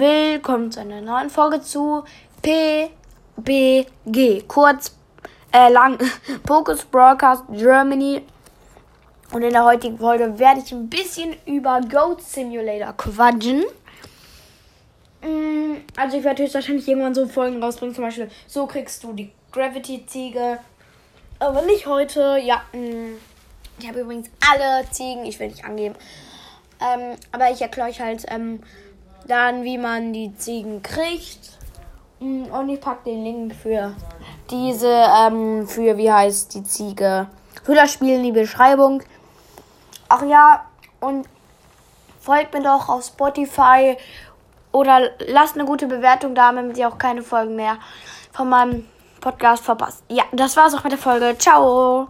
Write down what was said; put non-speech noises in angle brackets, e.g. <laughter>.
Willkommen zu einer neuen Folge zu PBG, kurz äh, lang <laughs> Focus Broadcast Germany. Und in der heutigen Folge werde ich ein bisschen über Goat Simulator quatschen. Mm, Also ich werde höchstwahrscheinlich irgendwann so Folgen rausbringen, zum Beispiel so kriegst du die Gravity-Ziege. Aber nicht heute. Ja, mm, ich habe übrigens alle Ziegen, ich will nicht angeben. Ähm, aber ich erkläre euch halt ähm, dann, wie man die Ziegen kriegt. Mm, Und ich packe den Link für diese, ähm, für wie heißt die Ziege, für das Spiel in die Beschreibung. Ach ja, und folgt mir doch auf Spotify oder lasst eine gute Bewertung da, damit ihr auch keine Folgen mehr von meinem Podcast verpasst. Ja, das war's auch mit der Folge. Ciao!